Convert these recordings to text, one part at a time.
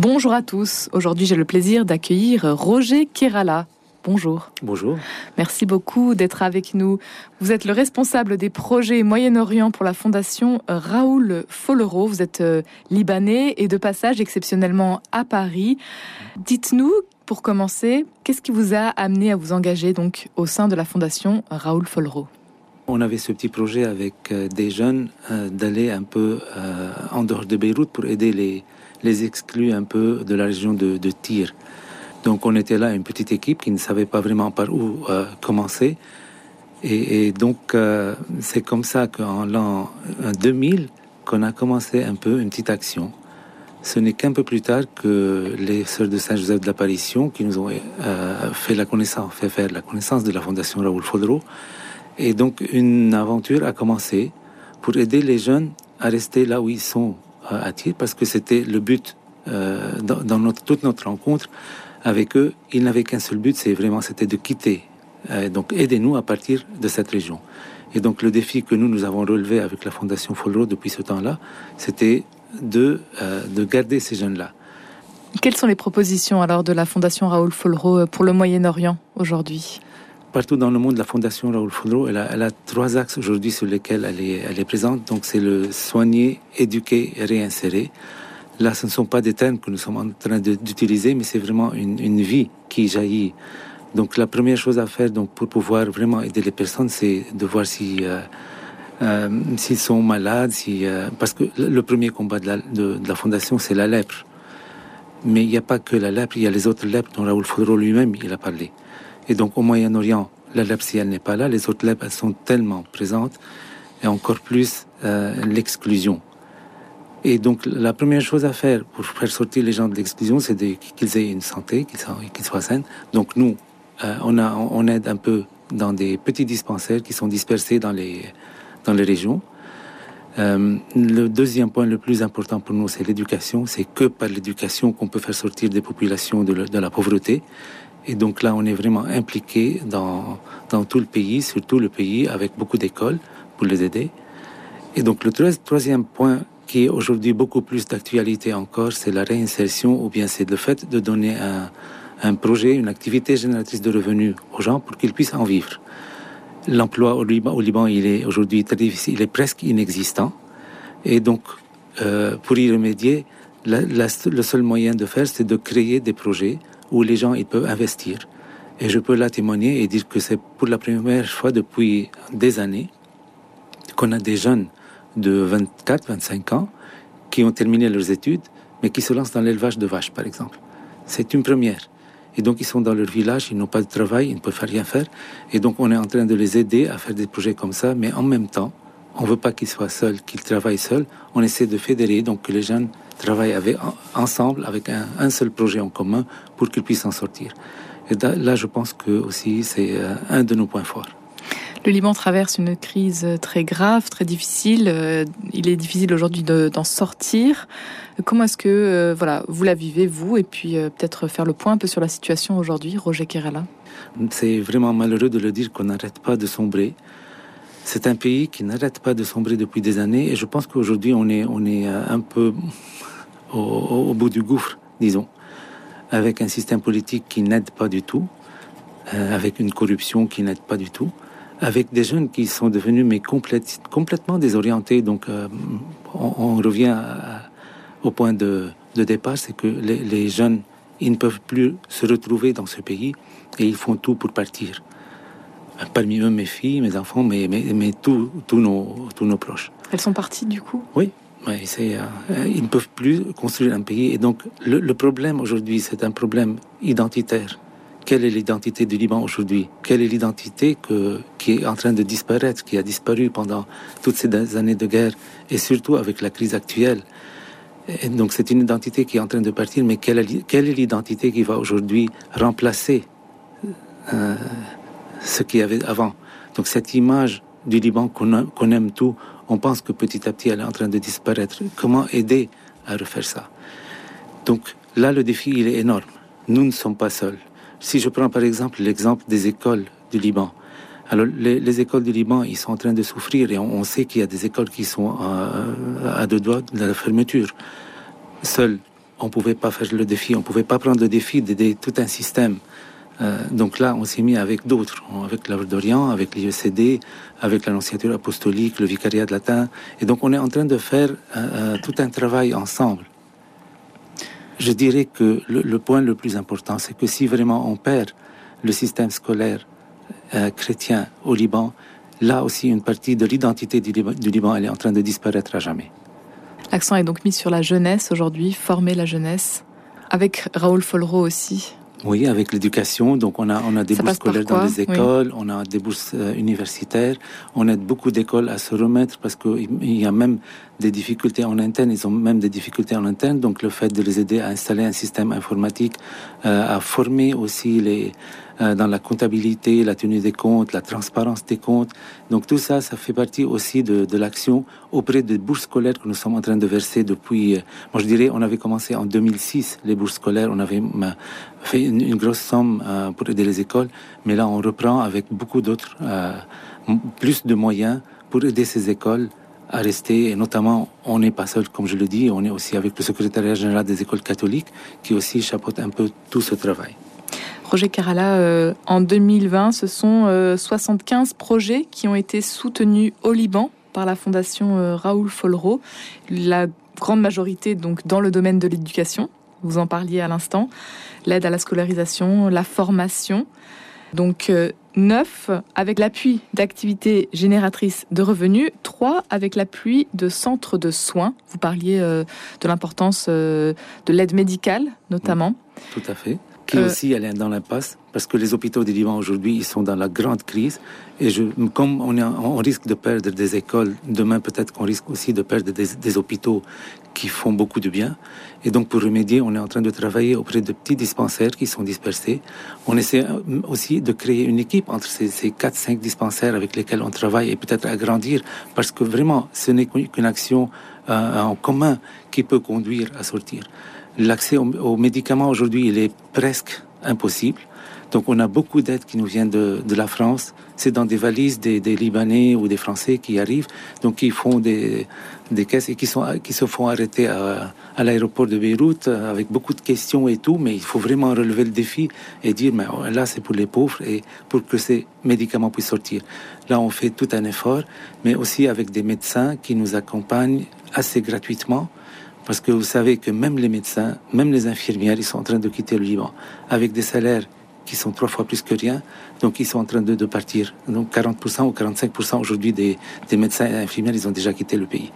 Bonjour à tous. Aujourd'hui, j'ai le plaisir d'accueillir Roger Kerala. Bonjour. Bonjour. Merci beaucoup d'être avec nous. Vous êtes le responsable des projets Moyen-Orient pour la fondation Raoul Follero. Vous êtes euh, libanais et de passage exceptionnellement à Paris. Dites-nous, pour commencer, qu'est-ce qui vous a amené à vous engager donc au sein de la fondation Raoul Follero on avait ce petit projet avec euh, des jeunes euh, d'aller un peu en dehors de Beyrouth pour aider les, les exclus un peu de la région de, de Tyr. Donc on était là, une petite équipe qui ne savait pas vraiment par où euh, commencer. Et, donc euh, c'est comme ça qu'en l'an 2000 qu'on a commencé un peu une petite action. Ce n'est qu'un peu plus tard que les sœurs de Saint-Joseph de l'Apparition qui nous ont euh, fait la connaissance, fait faire la connaissance de la Fondation Raoul Faudreau. Et donc une aventure a commencé pour aider les jeunes à rester là où ils sont à Tyr, parce que c'était le but dans, dans toute notre rencontre avec eux, ils n'avaient qu'un seul but, c'est vraiment c'était de quitter. Euh, donc aidez-nous à partir de cette région. Et donc le défi que nous nous avons relevé avec la Fondation Folro depuis ce temps-là, c'était de, euh, de garder ces jeunes-là. Quelles sont les propositions alors de la Fondation Raoul Folro euh, pour le Moyen-Orient aujourd'hui? Partout dans le monde, la Fondation Raoul Folro, elle a, trois axes aujourd'hui sur lesquels elle est, présente. Donc c'est le soigner, éduquer et réinsérer. Là, ce ne sont pas des termes que nous sommes en train d'utiliser, mais c'est vraiment une, vie qui jaillit. Donc, la première chose à faire, donc, pour pouvoir vraiment aider les personnes, c'est de voir si euh, euh, s'ils sont malades, si euh, parce que le premier combat de la, de, de la fondation, c'est la lèpre. Mais il n'y a pas que la lèpre, il y a les autres lèpres dont Raoul Foudreau lui-même il a parlé. Et donc, au Moyen-Orient, la lèpre, si elle n'est pas là, les autres lèpres, elles sont tellement présentes, et encore plus euh, l'exclusion. Et donc, la première chose à faire pour faire sortir les gens de l'exclusion, c'est qu'ils aient une santé, qu'ils soient, soient, sains. Donc, nous, euh, on, aide un peu dans des petits dispensaires qui sont dispersés dans les, dans les régions. Euh, le deuxième point le plus important pour nous, c'est l'éducation. C'est que par l'éducation qu'on peut faire sortir des populations de, la pauvreté. Et donc là, on est vraiment impliqué dans, dans tout le pays, sur tout le pays, avec beaucoup d'écoles pour les aider. Et donc le troisième point qui est aujourd'hui beaucoup plus d'actualité encore, c'est la réinsertion ou bien c'est le fait de donner un, un, projet, une activité génératrice de revenus aux gens pour qu'ils puissent en vivre. L'emploi au Liban, au Liban, il est aujourd'hui très difficile, il est presque inexistant. Et donc, euh, pour y remédier, le seul moyen de faire, c'est de créer des projets où les gens ils peuvent investir. Et je peux là témoigner et dire que c'est pour la première fois depuis des années qu'on a des jeunes de 24, 25 ans qui ont terminé leurs études, mais qui se lancent dans l'élevage de vaches, par exemple. C'est une première. Et donc, ils sont dans leur village, ils n'ont pas de travail, ils ne peuvent rien faire. Et donc, on est en train de les aider à faire des projets comme ça, mais en même temps, on ne veut pas qu'ils soient seuls, qu'ils travaillent seuls. On essaie de fédérer, donc que les jeunes travaillent avec, ensemble avec un, un, seul projet en commun pour qu'ils puissent en sortir. Et là, je pense que aussi, c'est euh, un de nos points forts. Le Liban traverse une crise très grave, très difficile. Euh, il est difficile aujourd'hui d'en sortir. Comment est-ce que euh, voilà, vous la vivez, vous? Et puis euh, peut-être faire le point un peu sur la situation aujourd'hui, Roger Kerala C'est vraiment malheureux de le dire qu'on n'arrête pas de sombrer. C'est un pays qui n'arrête pas de sombrer depuis des années et je pense qu'aujourd'hui on est, on est un peu au, bout du gouffre, disons, avec un système politique qui n'aide pas du tout, avec une corruption qui n'aide pas du tout avec des jeunes qui sont devenus mais complètement désorientés. Donc, euh, on, revient au point de, de départ, c'est que les, les, jeunes, ils ne peuvent plus se retrouver dans ce pays et ils font tout pour partir. Parmi eux, mes filles, mes enfants, mais, mais, mais tous nos, tous nos proches. Elles sont parties du coup? Oui. Ouais, c'est, euh, ils ne peuvent plus construire un pays. Et donc, le, le problème aujourd'hui, c'est un problème identitaire quelle est l'identité du Liban aujourd'hui? Quelle est l'identité qui est en train de disparaître, qui a disparu pendant toutes ces années de guerre et surtout avec la crise actuelle? Et Donc c'est une identité qui est en train de partir, mais quelle est, quelle est l'identité qui va aujourd'hui remplacer euh, ce qu'il y avait avant Donc cette image du Liban qu'on aime tout, on pense que petit à petit elle est en train de disparaître. Comment aider à refaire ça? Donc là le défi il est énorme. Nous ne sommes pas seuls. Si je prends par exemple l'exemple des écoles du Liban, alors les, les, écoles du Liban, ils sont en train de souffrir et on, sait qu'il y a des écoles qui sont à, à deux doigts de la fermeture. Seuls on ne pouvait pas faire le défi, on ne pouvait pas prendre le défi d'aider tout un système. Euh, donc là, on s'est mis avec d'autres, avec l'Ordre d'Orient, avec l'IECD, avec l'Annonciature apostolique, le Vicariat de latin. Et donc on est en train de faire euh, tout un travail ensemble. Je dirais que le, point le plus important, c'est que si vraiment on perd le système scolaire chrétien au Liban, là aussi une partie de l'identité du, Liban, elle est en train de disparaître à jamais. L'accent est donc mis sur la jeunesse aujourd'hui, former la jeunesse, avec Raoul Folro aussi. Oui, avec l'éducation. Donc, on a, on a des bourses scolaires dans les écoles, on a des bourses euh, universitaires. On aide beaucoup d'écoles à se remettre parce qu'il y a même des difficultés en interne. Ils ont même des difficultés en interne. Donc, le fait de les aider à installer un système informatique, euh, à former aussi les, dans la comptabilité, la tenue des comptes, la transparence des comptes. Donc tout ça, ça fait partie aussi de, de l'action auprès des bourses scolaires que nous sommes en train de verser depuis, euh, moi je dirais, on avait commencé en 2006 les bourses scolaires, on avait euh, fait une, grosse somme pour aider les écoles, mais là on reprend avec beaucoup d'autres, plus de moyens pour aider ces écoles à rester, et notamment, on n'est pas seul, comme je le dis, on est aussi avec le secrétariat général des écoles catholiques, qui aussi chapeaute un peu tout ce travail. Projet Kerala, euh, en 2020, ce sont 75 euh, projets qui ont été soutenus au Liban par la fondation euh, Raoul Folro. La grande majorité donc dans le domaine de l'éducation. Vous en parliez à l'instant. L'aide à la scolarisation, la formation. Donc neuf avec l'appui d'activités génératrices de revenus, trois avec l'appui de centres de soins. Vous parliez de l'importance de l'aide médicale notamment. tout à fait qui euh, aussi elle est dans l'impasse parce que les hôpitaux du Liban aujourd'hui ils sont dans la grande crise. Et je, comme on, est, on risque de perdre des écoles demain peut-être qu'on risque aussi de perdre des, des, hôpitaux qui font beaucoup de bien. Et donc pour remédier on est en train de travailler auprès de petits dispensaires qui sont dispersés. On essaie euh, aussi de créer une équipe entre ces, ces 4-5 dispensaires avec lesquels on travaille et peut-être agrandir parce que vraiment ce n'est qu'une action euh, en commun qui peut conduire à sortir L'accès aux, médicaments aujourd'hui, il est presque impossible. Donc on a beaucoup d'aides qui nous viennent de, de la France. C'est dans des valises des, des, Libanais ou des Français qui arrivent, donc ils font des, des caisses et qui, sont, qui se font arrêter à, à l'aéroport de Beyrouth avec beaucoup de questions et tout, mais il faut vraiment relever le défi et dire, mais là c'est pour les pauvres et pour que ces médicaments puissent sortir. Là on fait tout un effort, mais aussi avec des médecins qui nous accompagnent assez gratuitement parce que vous savez que même les médecins, même les infirmières, ils sont en train de quitter le Liban avec des salaires qui sont trois fois plus que rien. Donc, ils sont en train de, partir. Donc, 40% ou 45% aujourd'hui des, des, médecins et infirmières, ils ont déjà quitté le pays.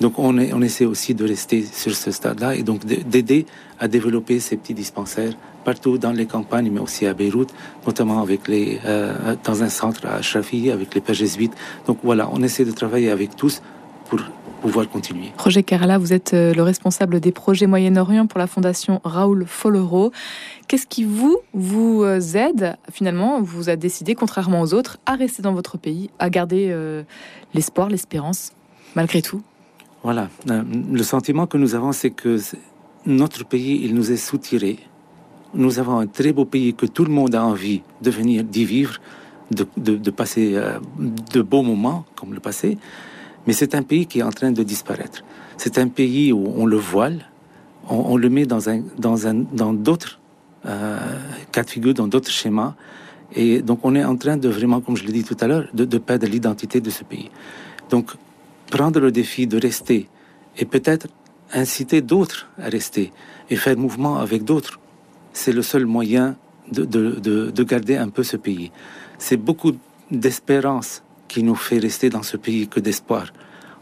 Donc, on, est, on essaie aussi de rester sur ce stade-là et donc d'aider à développer ces petits dispensaires partout dans les campagnes, mais aussi à Beyrouth, notamment avec les, euh, dans un centre à Shafi, avec les pères jésuites. Donc, voilà, on essaie de travailler avec tous pour pouvoir continuer. Projet Kerala, vous êtes euh, le responsable des projets Moyen-Orient pour la fondation Raoul Folero. Qu'est-ce qui vous, vous euh, aide finalement, vous a décidé, contrairement aux autres, à rester dans votre pays, à garder euh, l'espoir, l'espérance, malgré tout? Voilà, le sentiment que nous avons, c'est que notre pays, il nous est soutiré. Nous avons un très beau pays que tout le monde a envie de venir, d'y vivre, de, de, passer de beaux moments comme le passé. Mais c'est un pays qui est en train de disparaître. C'est un pays où on le voile, on, le met dans un, dans un, dans d'autres euh, cas de figure, dans d'autres schémas. Et donc on est en train de vraiment, comme je l'ai dit tout à l'heure, de, perdre l'identité de ce pays. Donc prendre le défi de rester et peut-être inciter d'autres à rester et faire mouvement avec d'autres, c'est le seul moyen de, de, de, de garder un peu ce pays. C'est beaucoup d'espérance qui nous fait rester dans ce pays que d'espoir.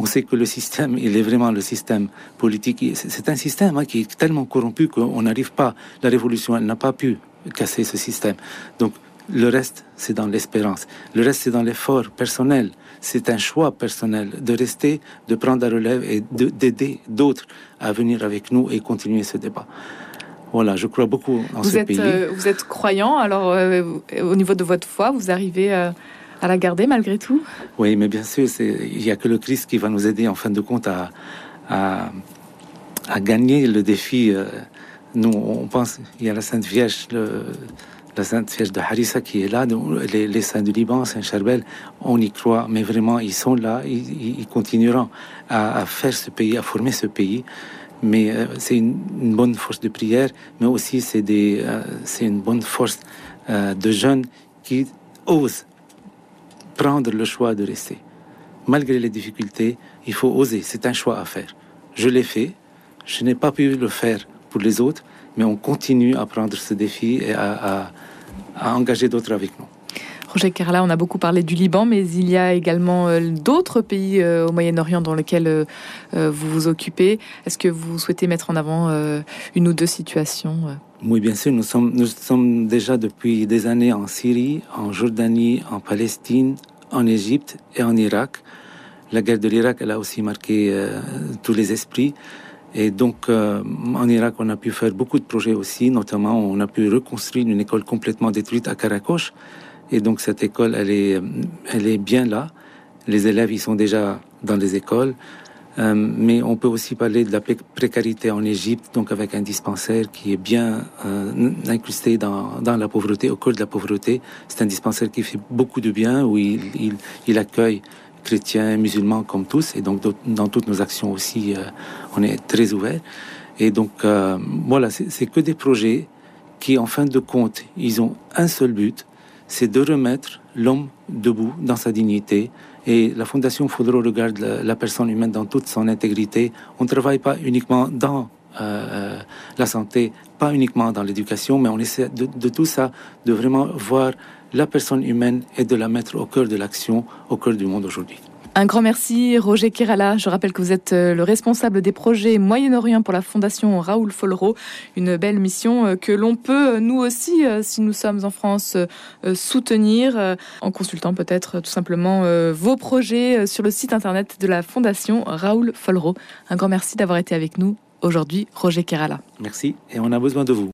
On sait que le système, il est vraiment le système politique. C'est un système hein, qui est tellement corrompu qu'on n'arrive pas. La révolution, elle n'a pas pu casser ce système. Donc, le reste, c'est dans l'espérance. Le reste, c'est dans l'effort personnel. C'est un choix personnel de rester, de prendre la relève et d'aider d'autres à venir avec nous et continuer ce débat. Voilà, je crois beaucoup en ce pays. Euh, vous êtes croyant, alors euh, au niveau de votre foi, vous arrivez euh, à la garder malgré tout Oui, mais bien sûr, il n'y a que le Christ qui va nous aider en fin de compte à, gagner le défi. Euh, nous, on pense, il y a la Sainte Vierge, le, la Sainte Vierge de Harissa qui est là, les, les saints du Liban, Saint Charbel, on y croit, mais vraiment, ils sont là, ils, continueront à, faire ce pays, à former ce pays. mais euh, c'est une, bonne force de prière, mais aussi c'est euh, une bonne force de jeunes qui osent prendre le choix de rester. Malgré les difficultés, il faut oser, c'est un choix à faire. Je l'ai fait, je n'ai pas pu le faire pour les autres, mais on continue à prendre ce défi et à engager d'autres avec nous. Roger Kerala, on a beaucoup parlé du Liban, mais il y a également euh, d'autres pays euh, au Moyen-Orient dans lesquels euh, vous vous occupez. Est-ce que vous souhaitez mettre en avant une ou deux situations Oui, bien sûr. Nous sommes, nous sommes déjà depuis des années en Syrie, en Jordanie, en Palestine, en Égypte et en Irak. La guerre de l'Irak, elle a aussi marqué tous les esprits. Et donc, en Irak, on a pu faire beaucoup de projets aussi, notamment on a pu reconstruire une école complètement détruite à Karakosh. Et donc cette école, elle est, elle est bien là. Les élèves, ils sont déjà dans les écoles. Euh, mais on peut aussi parler de la précarité en Égypte, donc avec un dispensaire qui est bien euh, incrusté dans, dans, la pauvreté, au cœur de la pauvreté. C'est un dispensaire qui fait beaucoup de bien, où il, il, il accueille chrétiens, musulmans comme tous, et donc dans toutes nos actions aussi, euh, on est très ouvert. Et donc euh, voilà, c'est que des projets qui, en fin de compte, ils ont un seul but, c'est de remettre l'homme debout dans sa dignité. Et la Fondation Faudreau regarde la, personne humaine dans toute son intégrité. On ne travaille pas uniquement dans euh, la santé, pas uniquement dans l'éducation, mais on essaie de, tout ça, de vraiment voir la personne humaine et de la mettre au cœur de l'action, au cœur du monde aujourd'hui. Un grand merci, Roger Kerala. Je rappelle que vous êtes euh, le responsable des projets Moyen-Orient pour la Fondation Raoul Follereau. Une belle mission euh, que l'on peut, euh, nous aussi, si nous sommes en France, soutenir en consultant peut-être tout simplement vos projets sur le site internet de la Fondation Raoul Follereau. Un grand merci d'avoir été avec nous aujourd'hui, Roger Kerala. Merci et on a besoin de vous.